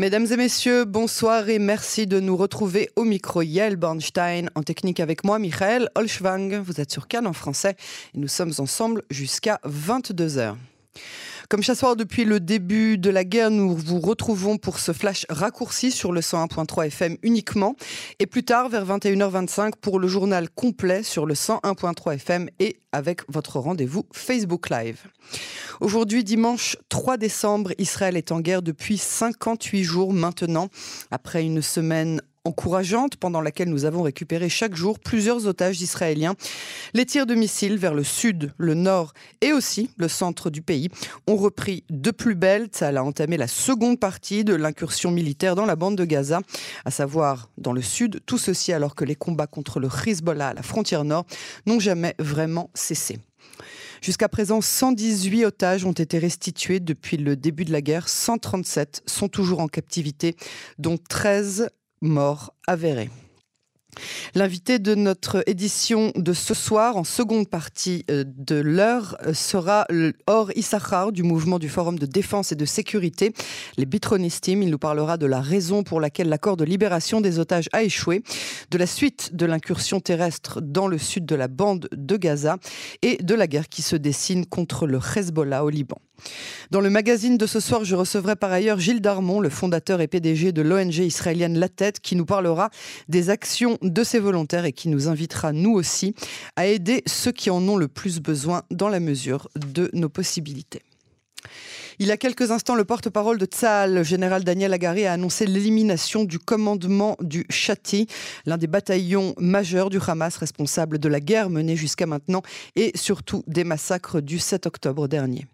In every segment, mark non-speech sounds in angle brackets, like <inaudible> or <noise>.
Mesdames et messieurs, bonsoir et merci de nous retrouver au micro Yael Bornstein, en technique avec moi, Michael Olschwang. Vous êtes sur Cannes en français et nous sommes ensemble jusqu'à 22h. Comme chaque soir depuis le début de la guerre, nous vous retrouvons pour ce flash raccourci sur le 101.3 FM uniquement et plus tard vers 21h25 pour le journal complet sur le 101.3 FM et avec votre rendez-vous Facebook Live. Aujourd'hui, dimanche 3 décembre, Israël est en guerre depuis 58 jours maintenant, après une semaine encourageante pendant laquelle nous avons récupéré chaque jour plusieurs otages israéliens. Les tirs de missiles vers le sud, le nord et aussi le centre du pays ont repris de plus belle. Ça a entamé la seconde partie de l'incursion militaire dans la bande de Gaza, à savoir dans le sud, tout ceci alors que les combats contre le Hezbollah à la frontière nord n'ont jamais vraiment cessé. Jusqu'à présent, 118 otages ont été restitués depuis le début de la guerre. 137 sont toujours en captivité, dont 13 mort avérée. L'invité de notre édition de ce soir, en seconde partie euh, de l'heure, euh, sera Or Issachar du mouvement du Forum de défense et de sécurité, les Bitronistim. Il nous parlera de la raison pour laquelle l'accord de libération des otages a échoué, de la suite de l'incursion terrestre dans le sud de la bande de Gaza et de la guerre qui se dessine contre le Hezbollah au Liban. Dans le magazine de ce soir, je recevrai par ailleurs Gilles Darmon, le fondateur et PDG de l'ONG israélienne La Tête, qui nous parlera des actions de ses volontaires et qui nous invitera, nous aussi, à aider ceux qui en ont le plus besoin dans la mesure de nos possibilités. Il y a quelques instants, le porte-parole de Tzahal, le général Daniel Agari, a annoncé l'élimination du commandement du Chati, l'un des bataillons majeurs du Hamas responsable de la guerre menée jusqu'à maintenant et surtout des massacres du 7 octobre dernier.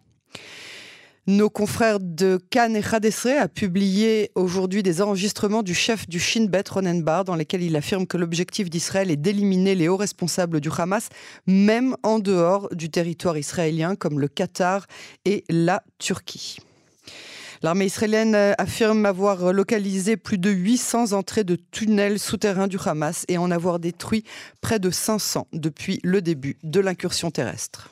Nos confrères de Cannes et Khadesre a publié aujourd'hui des enregistrements du chef du Shin Bet, Ronen Bar, dans lesquels il affirme que l'objectif d'Israël est d'éliminer les hauts responsables du Hamas, même en dehors du territoire israélien, comme le Qatar et la Turquie. L'armée israélienne affirme avoir localisé plus de 800 entrées de tunnels souterrains du Hamas et en avoir détruit près de 500 depuis le début de l'incursion terrestre.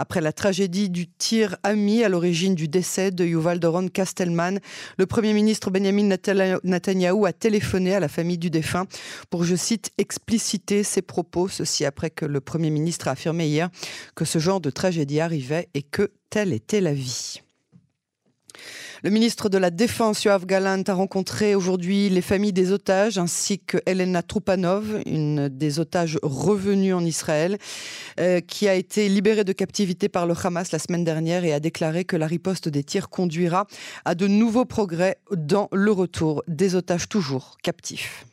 Après la tragédie du tir ami à l'origine du décès de Yuval Doron Kastelman, le Premier ministre Benjamin Netanyahu a téléphoné à la famille du défunt pour, je cite, expliciter ses propos, ceci après que le Premier ministre a affirmé hier que ce genre de tragédie arrivait et que telle était la vie. Le ministre de la Défense, Yoav Galant, a rencontré aujourd'hui les familles des otages ainsi que Elena Trupanov, une des otages revenus en Israël, euh, qui a été libérée de captivité par le Hamas la semaine dernière et a déclaré que la riposte des tirs conduira à de nouveaux progrès dans le retour des otages toujours captifs.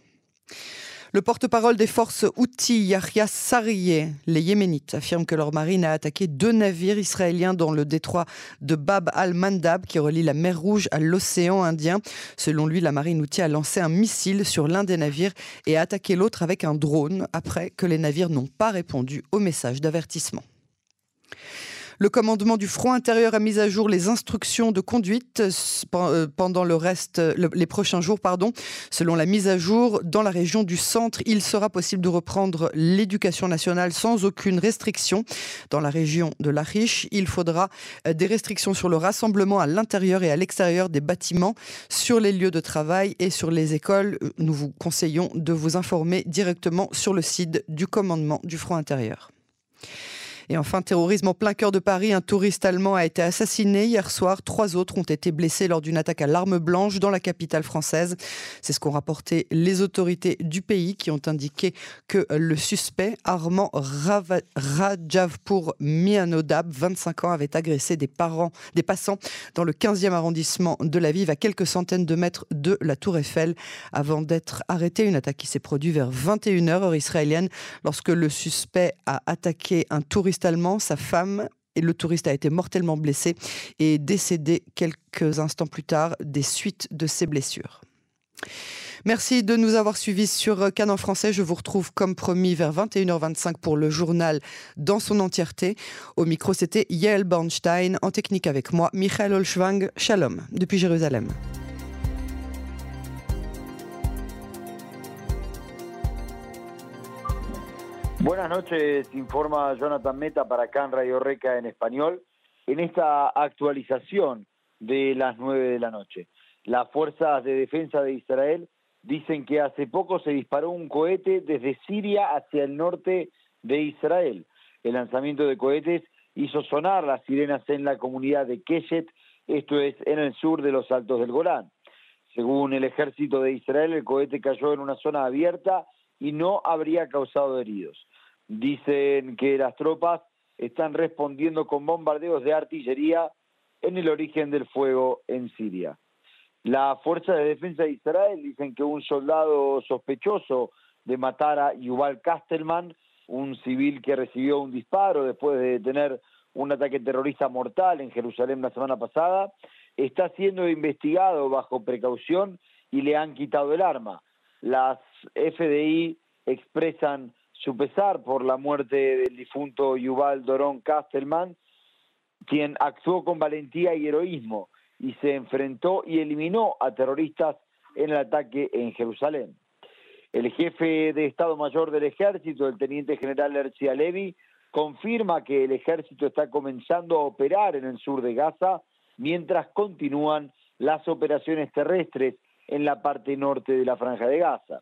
Le porte-parole des forces Houthi, Yahya Sariyeh, les Yéménites, affirme que leur marine a attaqué deux navires israéliens dans le détroit de Bab al-Mandab qui relie la mer Rouge à l'océan Indien. Selon lui, la marine Houthi a lancé un missile sur l'un des navires et a attaqué l'autre avec un drone après que les navires n'ont pas répondu au message d'avertissement. Le commandement du front intérieur a mis à jour les instructions de conduite euh, pendant les prochains jours. Selon la mise à jour, dans la région du centre, il sera possible de reprendre l'éducation nationale sans aucune restriction. Dans la région de la Riche, il faudra euh, des restrictions sur le rassemblement à l'intérieur et à l'extérieur des bâtiments, sur les lieux de travail et sur les écoles. Nous vous conseillons de vous informer directement sur le site du commandement du front intérieur. Et enfin, terrorisme en plein cœur de Paris, un touriste allemand a été assassiné hier soir. Trois autres ont été blessés lors d'une attaque à l'arme blanche dans la capitale française. C'est ce qu'ont rapporté les autorités du pays qui ont indiqué que le suspect, Armand Rajavpour Mianodab, 25 ans, avait agressé des, parents, des passants dans le 15e arrondissement de la ville, à quelques centaines de mètres de la Tour Eiffel, avant d'être arrêté. Une attaque qui s'est produite vers 21h heure israélienne lorsque le suspect a attaqué un touriste allemand, sa femme et le touriste a été mortellement blessé et décédé quelques instants plus tard des suites de ses blessures. Merci de nous avoir suivis sur Canon français. Je vous retrouve comme promis vers 21h25 pour le journal dans son entièreté. Au micro, c'était Yael Bornstein. En technique avec moi, Michael Olschwang. Shalom depuis Jérusalem. Buenas noches, informa Jonathan Meta para Can Radio Reca en español, en esta actualización de las nueve de la noche. Las fuerzas de defensa de Israel dicen que hace poco se disparó un cohete desde Siria hacia el norte de Israel. El lanzamiento de cohetes hizo sonar las sirenas en la comunidad de Keshet, esto es en el sur de los Altos del Golán. Según el ejército de Israel, el cohete cayó en una zona abierta y no habría causado heridos. Dicen que las tropas están respondiendo con bombardeos de artillería en el origen del fuego en Siria. La Fuerza de Defensa de Israel dicen que un soldado sospechoso de matar a Yuval Kastelman, un civil que recibió un disparo después de tener un ataque terrorista mortal en Jerusalén la semana pasada, está siendo investigado bajo precaución y le han quitado el arma. Las FDI expresan su pesar por la muerte del difunto Yuval Doron Kastelman, quien actuó con valentía y heroísmo y se enfrentó y eliminó a terroristas en el ataque en Jerusalén. El jefe de Estado Mayor del Ejército, el teniente general Herzia Levi, confirma que el ejército está comenzando a operar en el sur de Gaza mientras continúan las operaciones terrestres en la parte norte de la franja de Gaza.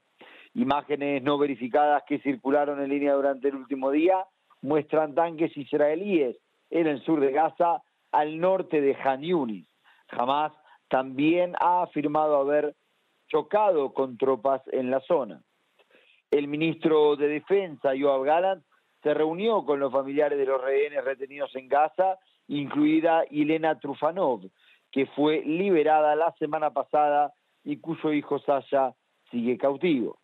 Imágenes no verificadas que circularon en línea durante el último día muestran tanques israelíes en el sur de Gaza al norte de Han Yunis. Hamas también ha afirmado haber chocado con tropas en la zona. El ministro de Defensa, Yoav Gallant, se reunió con los familiares de los rehenes retenidos en Gaza, incluida Elena Trufanov, que fue liberada la semana pasada y cuyo hijo Sasha sigue cautivo.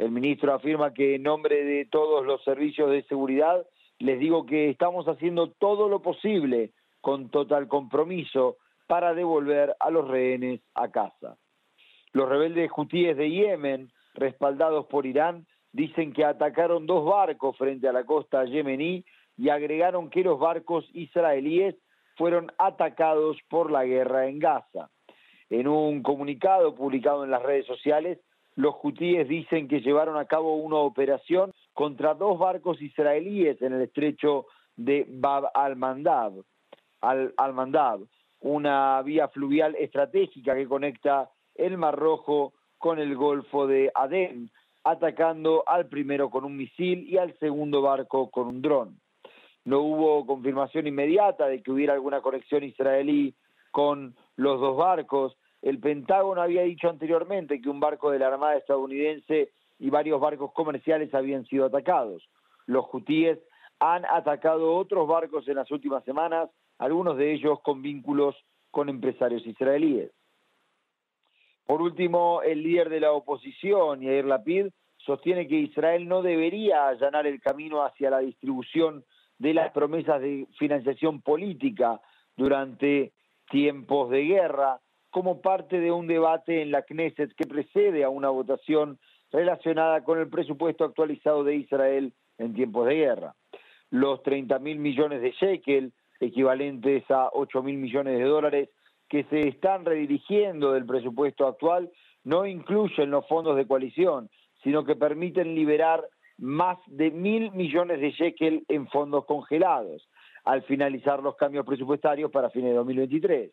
El ministro afirma que en nombre de todos los servicios de seguridad les digo que estamos haciendo todo lo posible con total compromiso para devolver a los rehenes a casa. Los rebeldes hutíes de Yemen, respaldados por Irán, dicen que atacaron dos barcos frente a la costa yemení y agregaron que los barcos israelíes fueron atacados por la guerra en Gaza. En un comunicado publicado en las redes sociales, los hutíes dicen que llevaron a cabo una operación contra dos barcos israelíes en el estrecho de Bab al-Mandab. Al, al una vía fluvial estratégica que conecta el Mar Rojo con el Golfo de Adén, atacando al primero con un misil y al segundo barco con un dron. No hubo confirmación inmediata de que hubiera alguna conexión israelí con los dos barcos. El Pentágono había dicho anteriormente que un barco de la Armada estadounidense y varios barcos comerciales habían sido atacados. Los hutíes han atacado otros barcos en las últimas semanas, algunos de ellos con vínculos con empresarios israelíes. Por último, el líder de la oposición, Yair Lapid, sostiene que Israel no debería allanar el camino hacia la distribución de las promesas de financiación política durante tiempos de guerra, como parte de un debate en la Knesset que precede a una votación relacionada con el presupuesto actualizado de Israel en tiempos de guerra. Los 30 mil millones de shekel equivalentes a 8 mil millones de dólares que se están redirigiendo del presupuesto actual no incluyen los fondos de coalición, sino que permiten liberar más de mil millones de shekel en fondos congelados al finalizar los cambios presupuestarios para fines de 2023.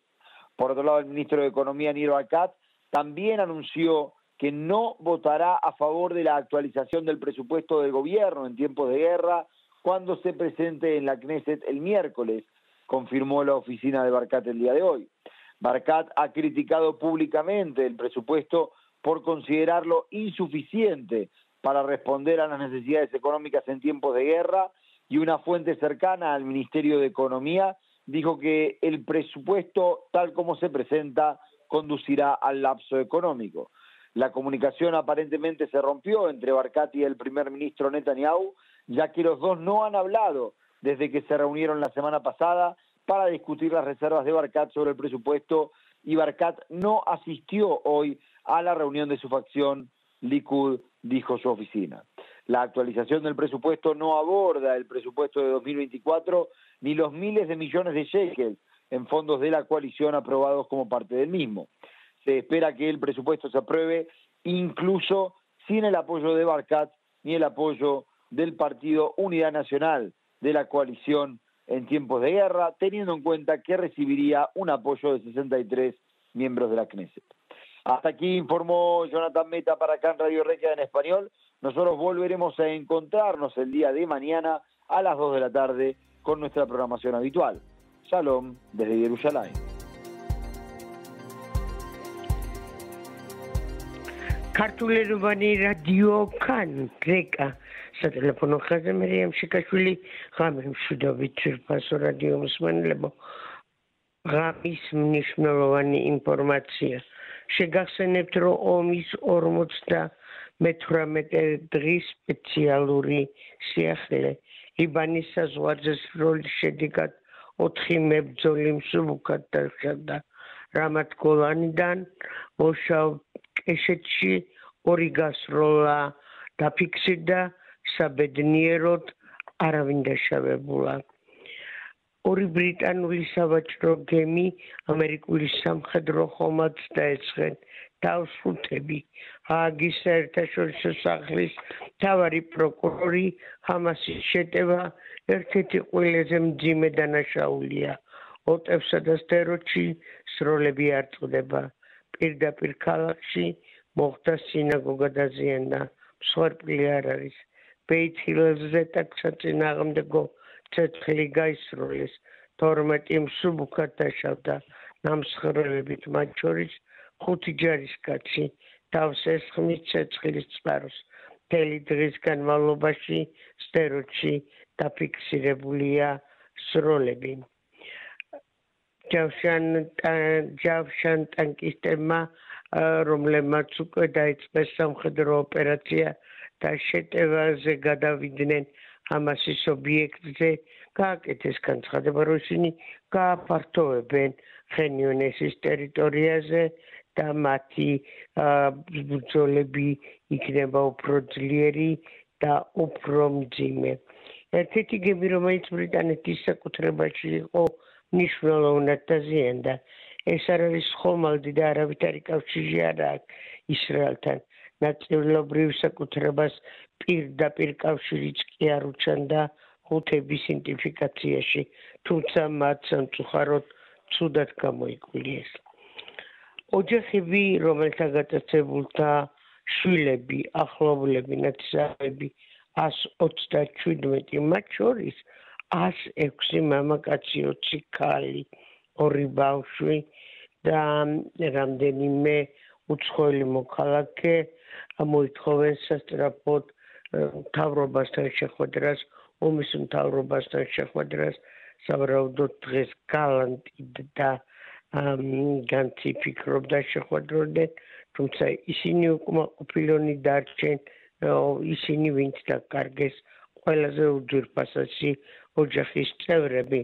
Por otro lado, el ministro de Economía, Niro Akat, también anunció que no votará a favor de la actualización del presupuesto del gobierno en tiempos de guerra cuando se presente en la Knesset el miércoles, confirmó la oficina de Barcat el día de hoy. Barcat ha criticado públicamente el presupuesto por considerarlo insuficiente para responder a las necesidades económicas en tiempos de guerra y una fuente cercana al Ministerio de Economía dijo que el presupuesto tal como se presenta conducirá al lapso económico. La comunicación aparentemente se rompió entre Barcat y el primer ministro Netanyahu, ya que los dos no han hablado desde que se reunieron la semana pasada para discutir las reservas de Barcat sobre el presupuesto y Barcat no asistió hoy a la reunión de su facción Likud, dijo su oficina. La actualización del presupuesto no aborda el presupuesto de 2024 ni los miles de millones de shekels en fondos de la coalición aprobados como parte del mismo. Se espera que el presupuesto se apruebe incluso sin el apoyo de Barcat ni el apoyo del Partido Unidad Nacional de la coalición en tiempos de guerra, teniendo en cuenta que recibiría un apoyo de 63 miembros de la Knesset. Hasta aquí informó Jonathan Meta para acá en Radio Regia en español. Nosotros volveremos a encontrarnos el día de mañana a las 2 de la tarde con nuestra programación habitual. Shalom desde Jerusalén. ქართულენოვანი რადიო კან გრეკა სატელეფონო ხაზზე მერიამ შეკაშვილი ღამე მშვიდობით ძირფასო რადიო მსმენელებო ღამის მნიშვნელოვანი ინფორმაცია შეგახსენებთ რომ ომის 58 დღის სპეციალური სიახლე. ლიბანის საზღვარზე სროლი შედეგად 4 მებრძოლი მსუბუქად დარჩა რამათ გოლანიდან მოშავ კეშეთში ორი გასროლა დაფიქსირდა საბედნიეროდ არავინ დაშავებულა. ორი ბრიტანული სავაჭრო გემი ამერიკული სამხედრო ხომალდს დაეცხენ. თავშუთები ჰაგის საერთაშორისო სახლის თავარი პროკურორი ჰამასის შეტევა ერთ-ერთი ყველაზე მძიმე დანაშაულია. ოტევსა და სტეროჩი სროლები არ წდება პირდაპირ ქალაქში მოხდა სინაგოგა დაზიანდა მსხვერპლი არ არის. ბეითილზე ტაქსაწინააღმდეგო ცეცხლი გაისროლეს. 12 მსუბუქად დაშავდა. ნამსხვრევებით მათ შორის ხუთი ჯარისკაცი თავს ესხმის ცეცხლის წყაროს მთელი დღის განმავლობაში სტეროჩი დაფიქსირებულია სროლები. ჯავშან ჯავშან ტანკისტებმა რომლებმაც უკვე დაიწყეს სამხედრო ოპერაცია და შეტევაზე გადავიდნენ ამასის ობიექტზე გააკეთეს განცხადება რომ ისინი გააფართოვებენ ხენიონესის ტერიტორიაზე და მათი ბრძოლები იქნება უფრო ძლიერი და უფრო მძიმე ერთ-ერთი გემი რომელიც ბრიტანეთის საკუთრებაში იყო მნიშვნელოვნად დაზიანდა. ეს არ არის ხომალდი და არავითარი კავშირი არ აქვს ისრაელთან. ნაწილობრივ საკუთრებას პირდაპირ კავშირიც კი არ უჩანდა ხუთების იდენტიფიკაციაში, თუმცა მათ სამწუხაროდ ცუდად გამოიკულიეს. ოჯახები, რომელთა გატაცებულთა შვილები, ახლობლები, ნაცნობები 127 მათ შორის 106 მამაკაცი 20 ქალი ორი ბავშვი და რამდენიმე უცხოელი მოქალაქე მოითხოვენ სასტრაფოდ თავრობასთან შეხვედრას ომის თავრობასთან შეხვედრას საბრალდო დღეს კალანტი და განცი ფიქრობდა შეხვედროდნენ თუმცა ისინი უკმაყოფილონი დარჩენ ისინი ვინც დაკარგეს ყველაზე უძვირფასესი ოჯახის წევრები,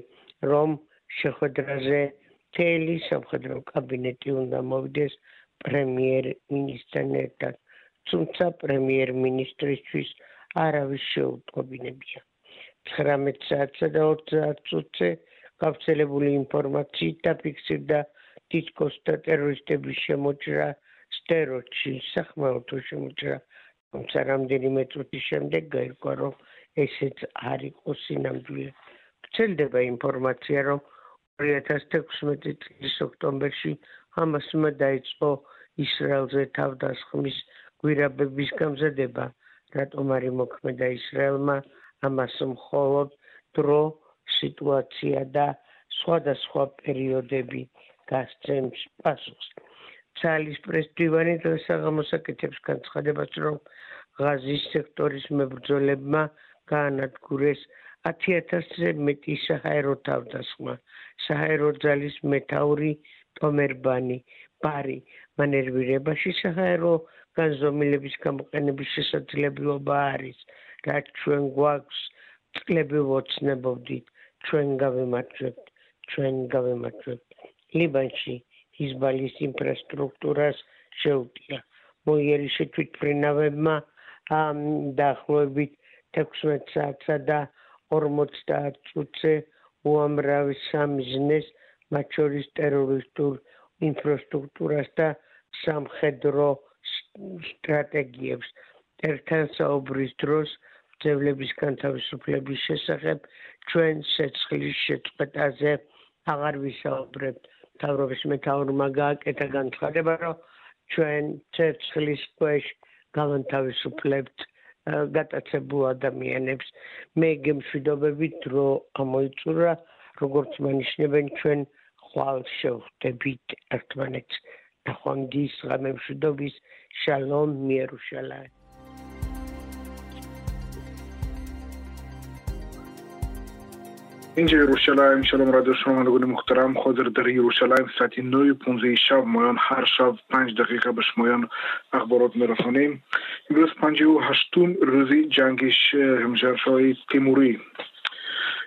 რომ შეხვედრაზე თელი სამხედრო კაბინეტი უნდა მოვიდეს პრემიერ-მინისტრთან ერთად. თუმცა პრემიერ-მინისტრისთვის არავის შეუტყობინებია. 19 საათსა და 30 წუთზე გავრცელებული ინფორმაციით დაფიქსირდა დისკოს და ტერორისტების შემოჭრა სტეროჩი, სახმელთო შემოჭრა. თუმცა რამდენიმე წუთის შემდეგ გაირკვა, რომ ესეც არ იყო სინამდვილე. გრძელდება ინფორმაცია, რომ 2016 წლის ოქტომბერში ჰამასმა დაიწყო ისრაელზე თავდასხმის გვირაბების გამზადება, რატომ არ იმოქმედა ისრაელმა ამას მხოლოდ დრო, სიტუაცია და სხვადასხვა პერიოდები გასცემს პასუხს. ცალის პრესდივანი დღეს აღმოსაკეთებს განცხადებას, რომ ღაზის სექტორის მებრძოლებმა გაანადგურეს 10000-ზე მეტი საჰაერო თავდასხმა. საჰაერო ძალის მეტაური ტომერბანი პარი მანერვირებაში საჰაერო განზომილების გამოყენების შესაძლებლობა არის, რაც ჩვენ გვაქვს წლები ვოცნებობდით, ჩვენ გავემართებთ, ჩვენ გავემართებთ. ლიბანში ჰიზბალის ინფრასტრუქტურას შეუტია. მოიერიშე თვითფრინავებმა ამ დაახლოებით 16 საათსა და 50 წუთზე უამრავი სამიზნეს მათ შორის ტერორისტულ ინფრასტრუქტურას და სამხედრო სტრატეგიებს ერთან საუბრის დროს ძევლების განთავისუფლების შესახებ ჩვენ შეცხლის შეწყვეტაზე აღარ ვისაუბრებთ თავრობის მეტაურმა გააკეთა განცხადება რომ ჩვენ ცეცხლის ქვეშ გავანთავისუფლებთ გატაცებულ ადამიანებს. მე გემშვიდობებით დრო ამოიწურა, როგორც მანიშნებენ ჩვენ ხვალ შევხვდებით ერთმანეთს. ნახვამდის ღამემშვიდობის შალომ მიერუშალაი. اینجا یروشلایم شلوم رادیو نگونی محترم خود در یروشلایم نوی پونزه شب مایان هر شب پنج دقیقه بش مایان اخبارات میرسانیم. امروز پنجی و هشتون روزی جنگش همشهرشای تیموری.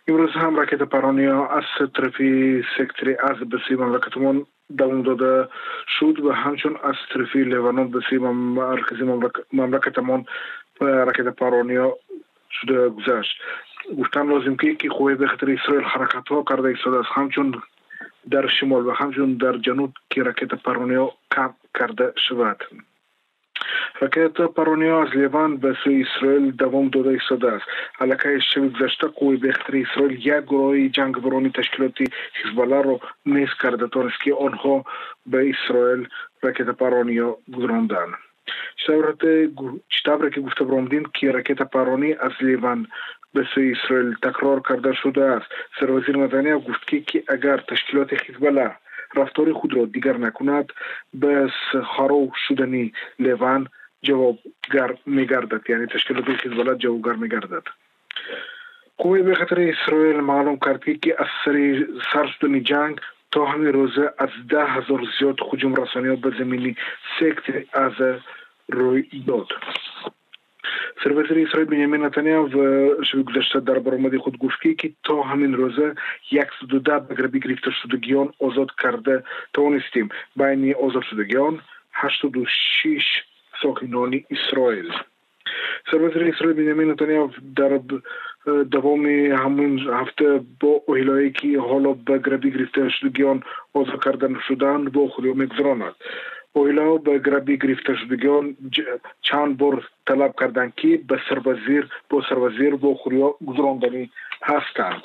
امروز هم راکت پرانیا از طرفی سکتری از بسی مملکتمون دوام داده شد و همچون از طرفی لیوانون بسی مرکزی مملکتمون راکت پرانیا شده گذشت. گفتن لازم که که خوی به خاطر اسرائیل حرکت ها کرده ایستاد است همچون در شمال و همچون در جنوب که راکت پرونیا کم کرده شود راکت پرونیا از لیوان به سوی اسرائیل دوام داده ایستاده است علاقه شب گذشته قوی به خاطر اسرائیل یک گروه جنگ برانی تشکیلاتی حزبالله رو نیز کرده تانست که آنها به اسرائیل راکت پرونیا به سوی اسرائیل تکرار کرده شده است. سر وزیر نتانیاهو گفت که اگر تشکیلات حزب رفتار خود را دیگر نکند به خراب شدن لیوان جوابگر میگردد. یعنی تشکیلات حزب جوابگر میگردد. قوه به خاطر اسرائیل معلوم کرد که از سر سرشدن جنگ تا همین روزه از ده هزار زیاد خجوم رسانی به زمینی سکت از روی داد. سروسری اسرائیل بنیامین نتانیاهو و شوی گذشته در برآمدی خود گفته که تا همین روزه 112 بگربی گرفته شده گیان آزاد کرده توانستیم بین آزاد شده گیان 86 ساکنان اسرائیل سروسری اسرائیل بنیامین نتانیاهو در دوام همون هفته با اهلایی که حالا به گرفته شده گیان آزاد کردن شدن با خودیو میگذراند оилаҳо ба грабӣ гирифташудагиён чанд бор талаб карданд ки ба сарвазир бо сарвазир вохӯриҳо гузаронданӣ ҳастанд.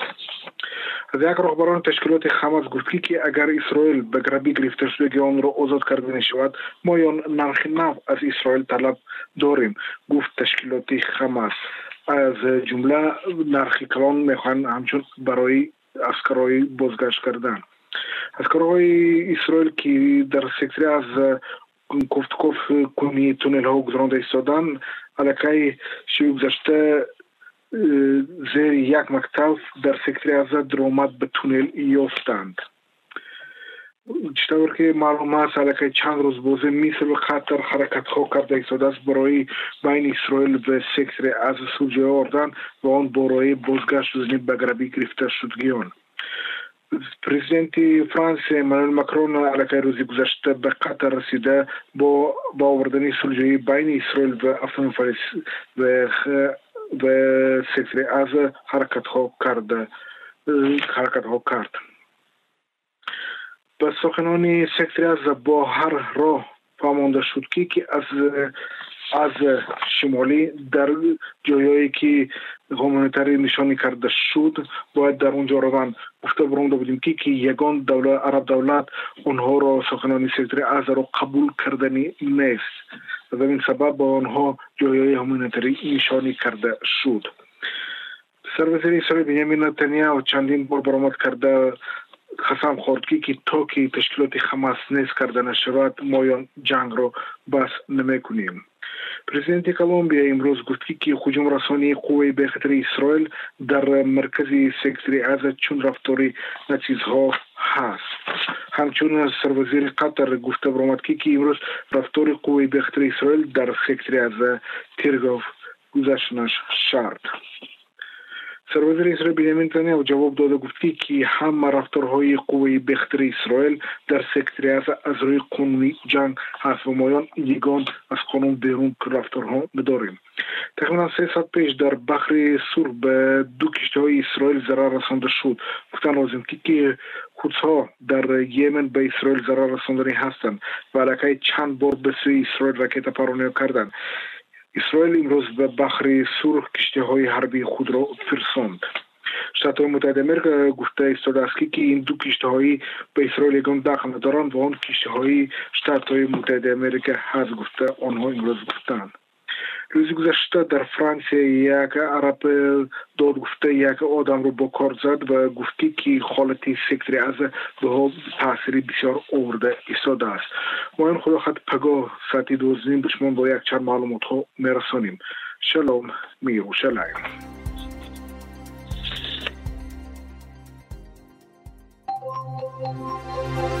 Аз як роҳбарони ташкилоти хамас гуфтгӣ ки агар исроил ба грабӣ гирифташудаги онро озод карда мешавад мо ё нархи нав аз исроил талаб дорем гуфт ташкилоти хамас аз ҷумла нархи калон мехоҳанд ҳамчун барои аскарои бозгашт кардан аскарҳои исроил ки дар сектори аз кофтукоф кунии э, туннелҳо гузаронда истоданд аллакай шӯи гузашта э, зери як мактаб дар сектори аза даромад ба туннел ёфтанд. Читавр ки маълум аст аллакай чанд рӯз бозе миср ва қатар ҳаракатҳо карда истодааст барои байни исроил ба сектори аза сулҷаи ордан ва он борои бозгашт зни ба граби гирифта шудгиён پرزیدنتی فرانسیای مانوئل ماکرۆن ئەلەکای ڕۆزی گذشتە بە قەتە ڕسیدە بۆ باوەردەنی سولجەیی باینی ئیسرۆیل بە ئەفن و بە سێکری ئازە حرکت هۆ کاردە حرکت هۆ کارت بە سۆخنۆنی سێکتری ئازە بۆ هەر ڕۆ پامۆندە شوتکی کی ئەس роҳ фаҳмонда шуд ки ки аз از شمالی در جایایی که هومانیتری نشانی کرده شد باید در اونجا روان گفته برونده بودیم که که یگان دولت عرب دولت اونها را سخنانی سکتری از را قبول کردنی نیست و به این سبب با آنها جایای هومانیتری نشانی کرده شد سرویسری اسرائیل بنیامین نتانیاهو چندین بار برآمد کرده قسم خورد که تا که تشکیلات حماس نیست کرده نشود ما президенти колумбия имрӯз гуфт ки ҳуҷумрасонии қувваи бехатари исроил дар маркази сектори аза чун рафтори нацизҳо ҳаст ҳамчун сарвазири қатар гуфта баромад ки имрӯз рафтори қувваи бехатари исроил дар сектори аза тиргов гузаштанаш шарт سروزیر اسرائیل بنیامین نتانیاهو جواب داده گفت که همه رفتارهای قوه بختر اسرائیل در سکتری از از روی قانونی جنگ هست و مایان یگان از قانون بیرون رفتارها بداریم تقریبا سه ساعت پیش در بحر سور به دو کشتی های اسرائیل ضرر رسانده شد گفتن لازم که خودها در یمن به اسرائیل ضرر رساندنی هستند و علاقه چند بار به سوی اسرائیل رکت исроил имрӯз ба бахри сурх киштиҳои ҳарбии худро фирсонд. Штатҳои муттаҳидаи америка гуфта истодааст ки ин ду киштиҳои ба исроил ягон дахл надоранд ва он киштиҳои штатҳои муттаҳидаи америка ҳаст гуфта онҳо имрӯз гуфтанд рӯзи гузашта дар франсия як араб э, дод гуфта як одамро бо кор зад ва гуфтӣ ки холати сектори аз бҳо таъсири бисёр оварда истодааст мо ин худохат пагоҳ сатҳи дузин ба шумо бо якчанд маълумотҳо мерасоним шалом миерушалаем Thank you.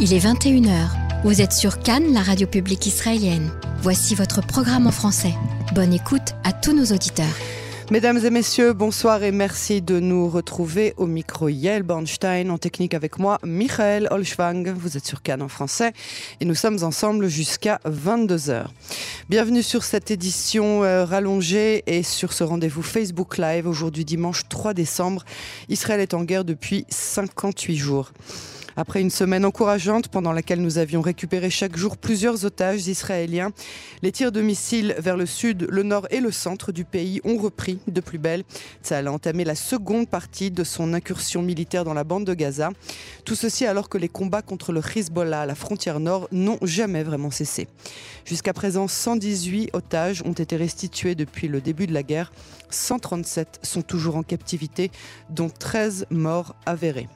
Il est 21h. Vous êtes sur Cannes, la radio publique israélienne. Voici votre programme en français. Bonne écoute à tous nos auditeurs. Mesdames et messieurs, bonsoir et merci de nous retrouver au micro Yael Bornstein, en technique avec moi, Michael Olschwang. Vous êtes sur Cannes en français et nous sommes ensemble jusqu'à 22h. Bienvenue sur cette édition euh, rallongée et sur ce rendez-vous Facebook Live aujourd'hui dimanche 3 décembre. Israël est en guerre depuis 58 jours. Après une semaine encourageante pendant laquelle nous avions récupéré chaque jour plusieurs otages israéliens, les tirs de missiles vers le sud, le nord et le centre du pays ont repris de plus belle. Ça a entamé la seconde partie de son incursion militaire dans la bande de Gaza. Tout ceci alors que les combats contre le Hezbollah à la frontière nord n'ont jamais vraiment cessé. Jusqu'à présent, 118 otages ont été restitués depuis le début de la guerre. 137 sont toujours en captivité, dont 13 morts avérés.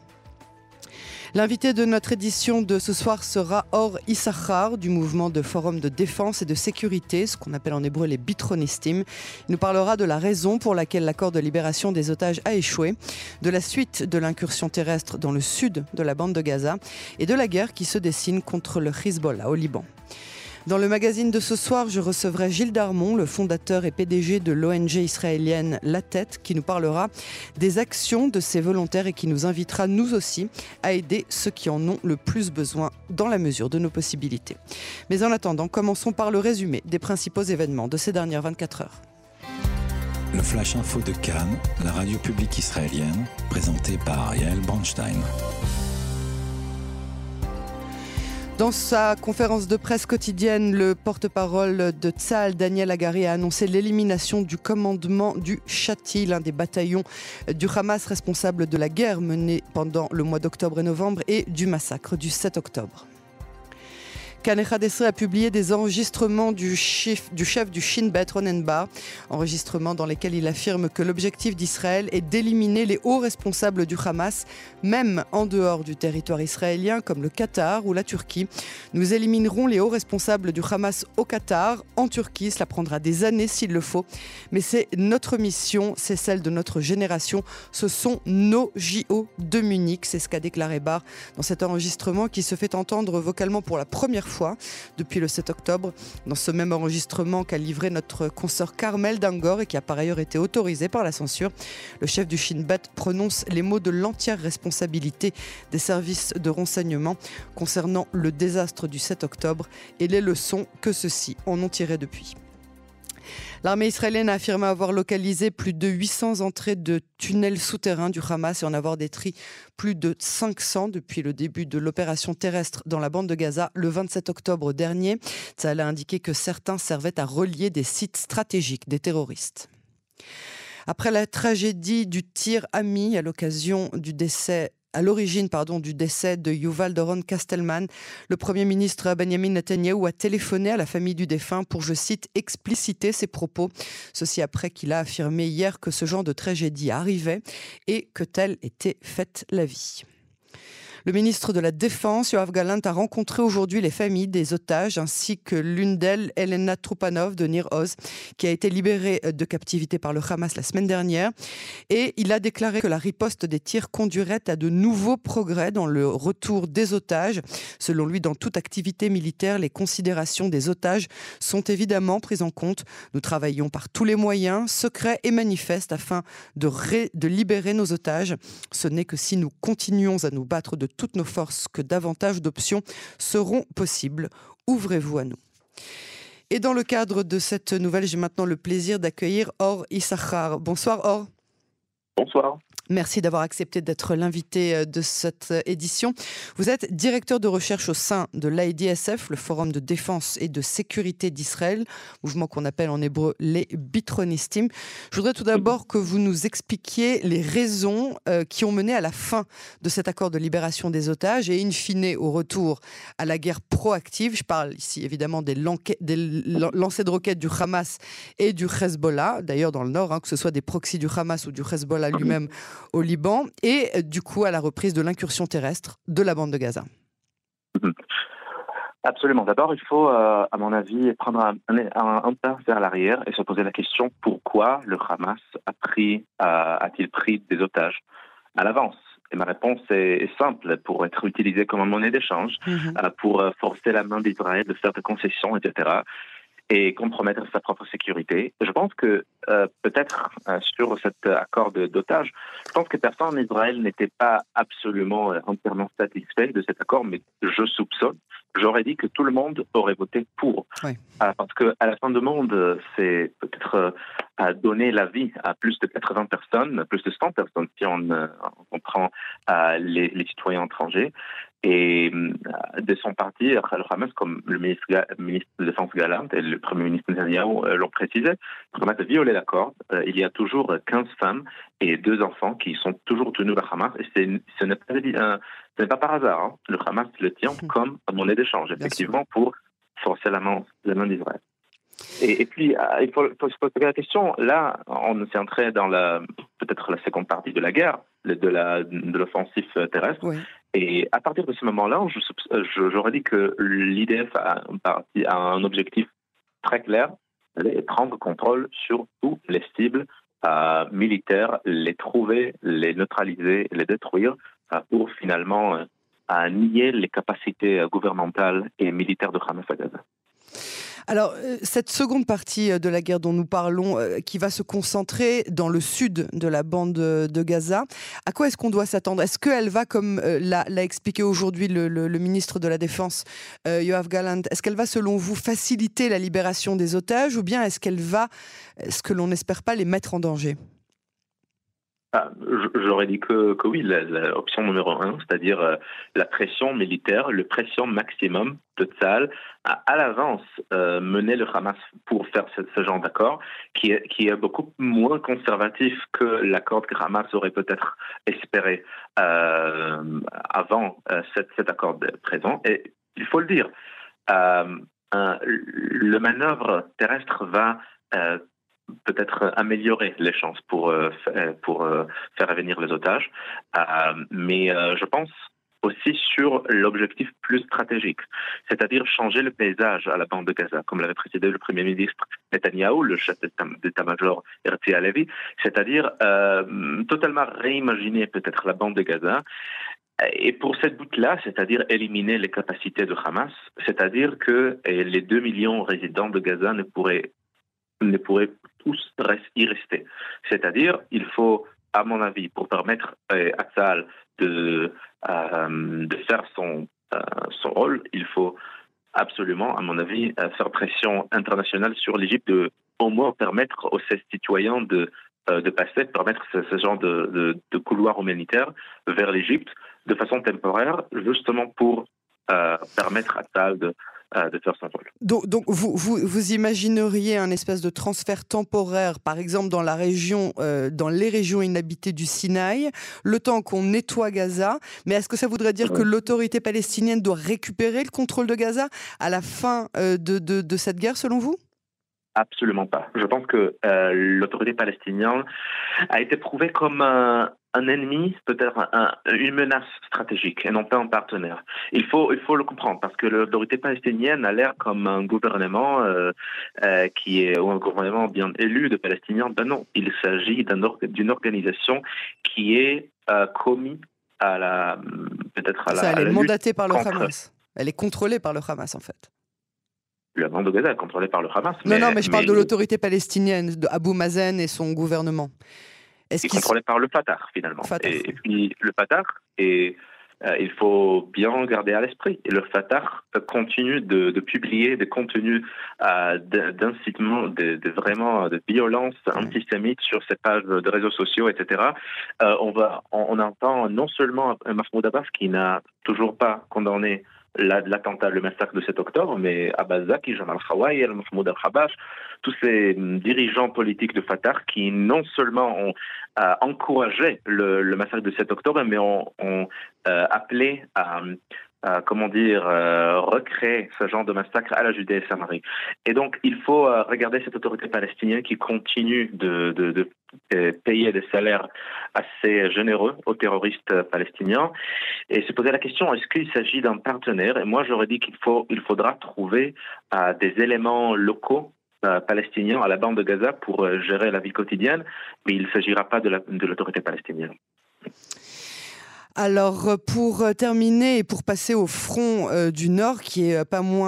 L'invité de notre édition de ce soir sera Or Issachar du mouvement de Forum de défense et de sécurité, ce qu'on appelle en hébreu les Bitronistim. Il nous parlera de la raison pour laquelle l'accord de libération des otages a échoué, de la suite de l'incursion terrestre dans le sud de la bande de Gaza et de la guerre qui se dessine contre le Hezbollah au Liban. Dans le magazine de ce soir, je recevrai Gilles Darmon, le fondateur et PDG de l'ONG israélienne La Tête, qui nous parlera des actions de ces volontaires et qui nous invitera, nous aussi, à aider ceux qui en ont le plus besoin dans la mesure de nos possibilités. Mais en attendant, commençons par le résumé des principaux événements de ces dernières 24 heures. Le Flash Info de Cannes, la radio publique israélienne, présenté par Ariel Bronstein. Dans sa conférence de presse quotidienne, le porte-parole de Tzal, Daniel Agari, a annoncé l'élimination du commandement du Chati, l'un des bataillons du Hamas responsable de la guerre menée pendant le mois d'octobre et novembre et du massacre du 7 octobre. Kanecha Dessé a publié des enregistrements du chef du, Shin Bet Ronenbar, enregistrements dans lesquels il affirme que l'objectif d'Israël est d'éliminer les hauts responsables du Hamas, même en dehors du territoire israélien, comme le Qatar ou la Turquie. Nous éliminerons les hauts responsables du Hamas au Qatar, en Turquie. Cela prendra des années s'il le faut, mais c'est notre mission, c'est celle de notre génération. Ce sont nos JO de Munich, c'est ce qu'a déclaré Barr dans cet enregistrement qui se fait entendre vocalement pour la première fois fois depuis le 7 octobre, dans ce même enregistrement qu'a livré notre consoeur Carmel Dangor et qui a par ailleurs été autorisé par la censure. Le chef du Shin Bet prononce les mots de l'entière responsabilité des services de renseignement concernant le désastre du 7 octobre et les leçons que ceux-ci en ont tirées depuis. L'armée israélienne a affirmé avoir localisé plus de 800 entrées de tunnels souterrains du Hamas et en avoir détruit plus de 500 depuis le début de l'opération terrestre dans la bande de Gaza le 27 octobre dernier. Ça a indiqué que certains servaient à relier des sites stratégiques des terroristes. Après la tragédie du tir ami à l'occasion du décès à l'origine du décès de Yuval Doron Kastelman, le Premier ministre Benjamin Netanyahu a téléphoné à la famille du défunt pour, je cite, expliciter ses propos. Ceci après qu'il a affirmé hier que ce genre de tragédie arrivait et que telle était faite la vie. Le ministre de la Défense, Yoav Galant, a rencontré aujourd'hui les familles des otages ainsi que l'une d'elles, Elena Trupanov de Nir Oz, qui a été libérée de captivité par le Hamas la semaine dernière. Et il a déclaré que la riposte des tirs conduirait à de nouveaux progrès dans le retour des otages. Selon lui, dans toute activité militaire, les considérations des otages sont évidemment prises en compte. Nous travaillons par tous les moyens, secrets et manifestes, afin de, de libérer nos otages. Ce n'est que si nous continuons à nous battre de toutes nos forces que davantage d'options seront possibles. Ouvrez-vous à nous. Et dans le cadre de cette nouvelle, j'ai maintenant le plaisir d'accueillir Or Issachar. Bonsoir Or. Bonsoir. Merci d'avoir accepté d'être l'invité euh, de cette euh, édition. Vous êtes directeur de recherche au sein de l'AIDSF, le Forum de défense et de sécurité d'Israël, mouvement qu'on appelle en hébreu les Bitronistim. Je voudrais tout d'abord que vous nous expliquiez les raisons euh, qui ont mené à la fin de cet accord de libération des otages et in fine au retour à la guerre proactive. Je parle ici évidemment des, lancers de roquettes du Hamas et du Hezbollah, d'ailleurs dans le nord, hein, que ce soit des proxys du Hamas ou du Hezbollah lui-même au Liban et euh, du coup à la reprise de l'incursion terrestre de la bande de Gaza. <laughs> Absolument. D'abord, il faut, euh, à mon avis, prendre un, un, pas vers l'arrière et se poser la question pourquoi le Hamas a pris, euh, a-t-il pris des otages à l'avance? Et ma réponse est, simple, pour être utilisé comme monnaie d'échange, mhm. pour forcer la main d'Israël de faire des concessions, etc et compromettre sa propre sécurité. Je pense que euh, peut-être euh, sur cet accord d'otage, je pense que personne en Israël n'était pas absolument euh, entièrement satisfait de cet accord, mais je soupçonne, j'aurais dit que tout le monde aurait voté pour. parce qu'à la fin du monde, c'est peut-être donner la vie à plus de 80 personnes, plus de 100 personnes si on, on prend les, les, citoyens étrangers. Et euh, de son parti, le Hamas, comme le ministre, ministre de Défense Galant et le Premier ministre Netanyahu euh, l'ont précisé, le Hamas a violé l'accord. Euh, il y a toujours 15 femmes et deux enfants qui sont toujours tenus par Hamas. Et ce n'est pas, pas, par hasard. Hein. Le Hamas le tient <laughs> comme monnaie d'échange, effectivement, pour forcer la main, la main d'Israël. Et, puis, il faut, faut, se poser la question. Là, on s'est entré dans la peut-être la seconde partie de la guerre, de l'offensive terrestre. Oui. Et à partir de ce moment-là, j'aurais dit que l'IDF a, a, un objectif très clair, prendre contrôle sur tous les cibles euh, militaires, les trouver, les neutraliser, les détruire, euh, pour finalement euh, nier les capacités gouvernementales et militaires de Hamas à Gaza. Alors, euh, cette seconde partie euh, de la guerre dont nous parlons, euh, qui va se concentrer dans le sud de la bande de Gaza, à quoi est-ce qu'on doit s'attendre? Est-ce qu'elle va, comme l'a, expliqué aujourd'hui le, ministre de la Défense, Yoav Galant, est-ce qu'elle va, selon vous, faciliter la libération des otages ou bien est-ce qu'elle va, ce que l'on n'espère pas, les mettre en danger? Ah, J'aurais dit que, oui, l'option numéro un, c'est-à-dire euh, la pression militaire, le pression maximum de Tzal à, à l'avance euh, mener le Hamas pour faire ce, genre d'accord, qui est, qui est beaucoup moins conservatif que l'accord que Hamas aurait peut-être espéré euh, avant cet, cet, accord présent. Et il faut le dire, le manœuvre terrestre va peut-être améliorer les chances pour, euh, pour euh, faire revenir les otages. Euh, mais je pense aussi sur l'objectif plus stratégique, c'est-à-dire changer le paysage à la bande de Gaza, comme l'avait précisé le Premier ministre Netanyahu, le chef d'état-major Herzi Alevi, c'est-à-dire totalement réimaginer peut-être la bande de Gaza. Et pour cette bout-là, c'est-à-dire éliminer les capacités de Hamas, c'est-à-dire que les 2 millions de résidents de Gaza ne pourraient ne pourraient tous y rester. C'est-à-dire, il faut, à mon avis, pour permettre euh, à Tzal de, euh, de faire son, euh, son rôle, il faut absolument, à mon avis, faire pression internationale sur l'Égypte de au moins permettre aux ses citoyens de, de passer, de permettre ce, genre de, de, couloir humanitaire vers l'Égypte de façon temporaire, justement pour permettre à Tzal de, de faire son rôle. Donc, donc vous, vous, vous, imagineriez un espèce de transfert temporaire, par exemple dans la région, euh, dans les régions inhabitées du Sinaï, le temps qu'on nettoie Gaza. Mais est-ce que ça voudrait dire que l'autorité palestinienne doit récupérer le contrôle de Gaza à la fin euh, de, de, de cette guerre, selon vous? Absolument pas. Je pense que euh, l'autorité palestinienne a été prouvée comme un, un ennemi, peut-être une menace stratégique et non pas un partenaire. Il faut, il faut le comprendre parce que l'autorité palestinienne a l'air comme un gouvernement euh, euh, qui est ou un gouvernement bien élu de Palestiniens. Ben non, il s'agit d'une organisation qui est euh, commise à la peut-être à la. elle est mandatée par le Hamas. Elle est contrôlée par le Hamas en fait. La bande de Gaza est contrôlée par le Hamas. Non, non, mais je parle de l'autorité palestinienne, de Abu Mazen et son gouvernement est contrôlé par le Fatah finalement. Et, puis le Fatah est euh, il faut bien garder à l'esprit. Et le Fatah continue de, publier des contenus euh, d'incitement, de, vraiment de violence antisémite sur ses pages de réseaux sociaux, etc. Euh, on, va, on, entend non seulement Mahmoud Abbas qui n'a toujours pas condamné l'attentat, le massacre de 7 octobre, mais Abbas Zaki, Jamal Khawai, Mahmoud Al-Khabash, tous ces dirigeants politiques de Fatah qui non seulement ont euh, encouragé le, massacre de 7 octobre, mais ont, euh, appelé à, comment dire, euh, recréer ce genre de massacre à la Judée et donc, il faut regarder cette autorité palestinienne qui continue de, de, payer des salaires assez généreux aux terroristes palestiniens et se poser la question est-ce qu'il s'agit d'un partenaire? Et moi, j'aurais dit qu'il faut, il faudra trouver des éléments locaux euh, palestiniens à la bande de Gaza pour euh, gérer la vie quotidienne, mais il ne s'agira pas de l'autorité palestinienne. Alors euh, pour euh, terminer et pour passer au front euh, du Nord, qui est pas moins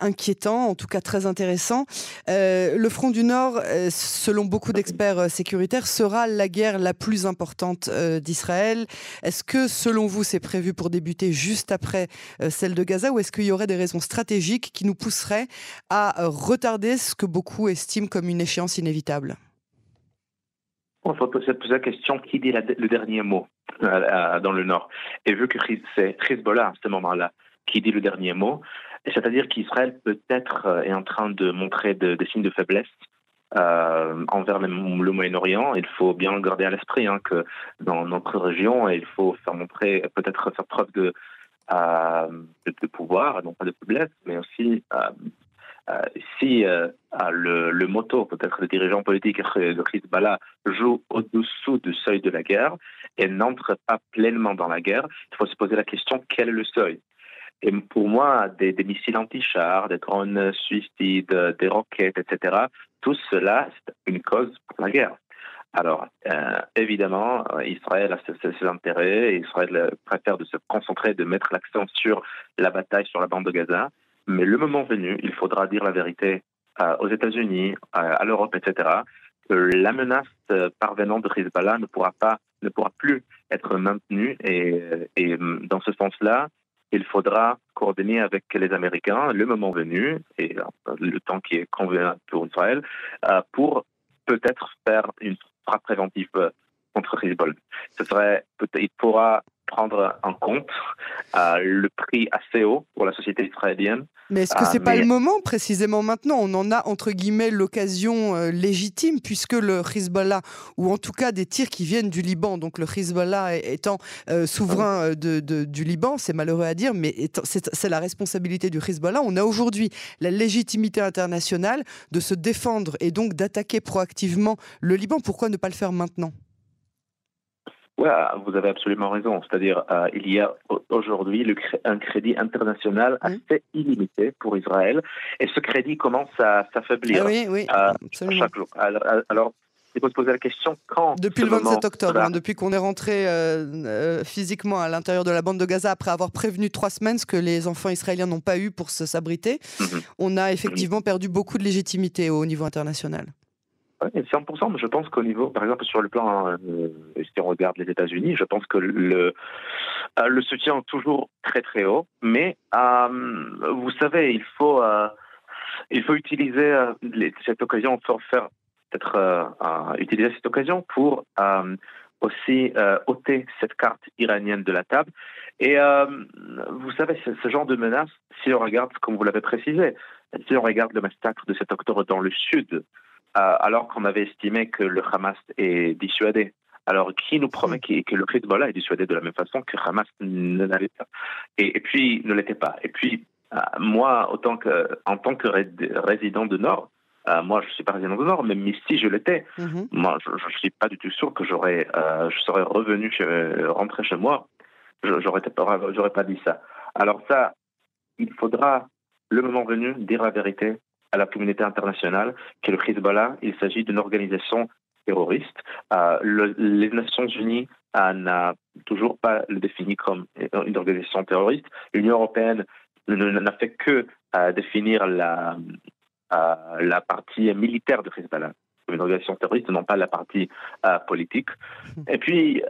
inquiétant, en tout cas très intéressant, le front du Nord, selon beaucoup d'experts sécuritaires, sera la guerre la plus importante d'Israël. Est-ce que selon vous c'est prévu pour débuter juste après celle de Gaza ou est-ce qu'il y aurait des raisons stratégiques qui nous pousseraient à retarder ce que beaucoup estiment comme une échéance inévitable? On se la question qui dit le dernier mot? Dans le Nord. Et vu que c'est Hezbollah à ce moment-là qui dit le dernier mot, c'est-à-dire qu'Israël peut-être euh, est en train de montrer des signes de faiblesse euh, envers le, Moyen-Orient. Il faut bien garder à l'esprit hein, que dans notre région, il faut faire montrer, peut-être faire preuve de, de, pouvoir, non pas de faiblesse, mais aussi euh, si euh, le, le motto, peut-être le dirigeant politique de Hezbollah, joue au-dessous du seuil de la guerre et n'entre pas pleinement dans la guerre, il faut se poser la question quel est le seuil? Et pour moi, des, missiles anti-chars, des drones suicides, des roquettes, etc., tout cela, c'est une cause pour la guerre. Alors, euh, évidemment, Israël a ses, intérêts, et Israël préfère de se concentrer, de mettre l'accent sur la bataille sur la bande de Gaza, mais le moment venu, il faudra dire la vérité euh, aux États-Unis, euh, à l'Europe, etc. Que la menace euh, parvenant de Hezbollah ne pourra pas, ne pourra plus être maintenue. Et, et dans ce sens-là, il faudra coordonner avec les Américains le moment venu et le temps qui est convenable pour Israël pour peut-être faire une frappe préventive contre Hezbollah. Ce serait, il pourra prendre en compte euh, le prix assez haut pour la société israélienne. Mais est-ce que ce n'est pas le moment précisément maintenant? On en a entre guillemets l'occasion euh, légitime puisque le Hezbollah, ou en tout cas des tirs qui viennent du Liban, donc le Hezbollah étant euh, souverain de, du Liban, c'est malheureux à dire, mais c'est la responsabilité du Hezbollah. On a aujourd'hui la légitimité internationale de se défendre et donc d'attaquer proactivement le Liban. Pourquoi ne pas le faire maintenant? Oui, vous avez absolument raison. C'est-à-dire, euh, il y a aujourd'hui un crédit international assez illimité pour Israël, et ce crédit commence à s'affaiblir ah oui, oui, euh, chaque jour. Alors, il faut se poser la question quand Depuis le 27 octobre, hein, depuis qu'on est rentré euh, physiquement à l'intérieur de la bande de Gaza après avoir prévenu trois semaines ce que les enfants israéliens n'ont pas eu pour s'abriter, mhm. on a effectivement perdu beaucoup de légitimité au niveau international. 100%, mais je pense qu'au niveau, par exemple, sur le plan, euh, si on regarde les États-Unis, je pense que le, euh, le soutien est toujours très très haut. Mais euh, vous savez, il faut, il faut utiliser cette occasion pour faire peut-être utiliser cette occasion pour aussi ôter cette carte iranienne de la table. Et vous savez, ce, genre de menace, si on regarde, comme vous l'avez précisé, si on regarde le massacre de 7 octobre dans le sud, alors qu'on avait estimé que le Hamas est dissuadé. Alors, qui nous promet mm. que, le Hezbollah est dissuadé de la même façon que Hamas ne l'avait pas et, puis, ne l'était pas. Et puis, euh, moi, autant que, en tant que résident du Nord, euh, moi, je ne suis pas résident du Nord, mais si je l'étais, mm-hmm. moi, je ne suis pas du tout sûr que j'aurais, je serais revenu, chez, rentrer chez moi. J'aurais pas, j'aurais pas dit ça. Alors ça, il faudra, le moment venu, dire la vérité à la communauté internationale que le Hezbollah, il s'agit d'une organisation terroriste. Euh, les Nations Unies euh, n'a toujours pas le défini comme une organisation terroriste. L'Union européenne n'a fait que euh, définir la, la partie militaire de Hezbollah comme une organisation terroriste, non pas la partie politique. Et puis,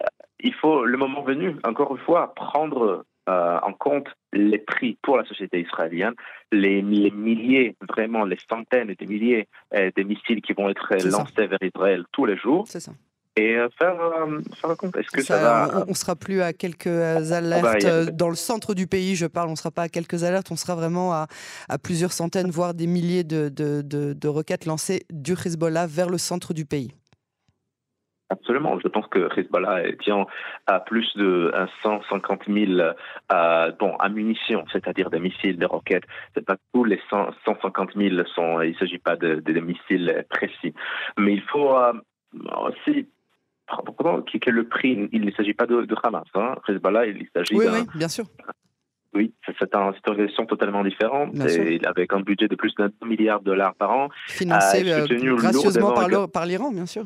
il faut, le moment venu, encore une fois, prendre euh, en compte les prix pour la société israélienne, les, milliers, vraiment les centaines et des milliers euh, de missiles qui vont être lancés vers Israël tous les jours. C'est ça et faire, faire le compte. Est-ce que ça, va... On ne sera plus à quelques alertes dans le centre du pays, je parle, on ne sera pas à quelques alertes, on sera vraiment à, à plusieurs centaines, voire des milliers de, de, de, de roquettes lancées du Hezbollah vers le centre du pays. Absolument. Je pense que Hezbollah tient à plus de 150 000 euh, bon, à munitions, c'est-à-dire des missiles, des roquettes. C'est pas tous les 150 000 sont. Il ne s'agit pas de, missiles précis, mais il faut euh, aussi que le prix? Il ne s'agit pas de, Hamas. Hein. Hezbollah, il s'agit. Oui, oui, bien sûr. Oui, c'est une situation totalement différente. Et avec un budget de plus d'un milliard de dollars par an. Financé euh, gracieusement par l'Iran, bien sûr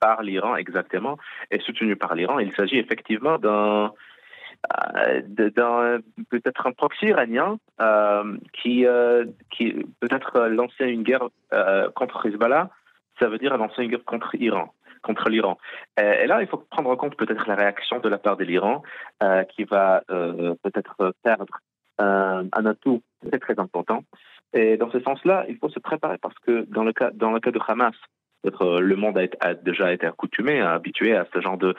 par l'Iran, exactement, et soutenu par l'Iran. Il s'agit effectivement d'un euh, peut-être un proxy iranien euh, qui, euh, qui peut-être lancer une guerre contre Hezbollah, ça veut dire lancer une guerre contre l'Iran. Contre l'Iran. Et là, il faut prendre en compte peut-être la réaction de la part de l'Iran, qui va peut-être perdre un atout très très important. Et dans ce sens-là, il faut se préparer parce que dans le cas, dans le cas de Hamas, euh, le monde a, déjà été accoutumé, habitué à ce genre de,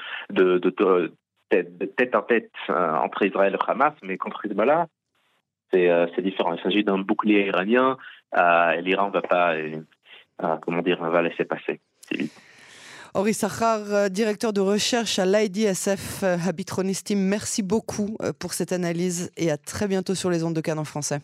tête en tête euh, entre Israël et Hamas, mais contre Hezbollah, euh, c'est différent. Il s'agit d'un bouclier iranien. L'Iran ne va pas, comment dire, va laisser passer. Henri Sachar, directeur de recherche à l'IDSF Habitronistim, merci beaucoup pour cette analyse et à très bientôt sur les ondes de Cannes en français.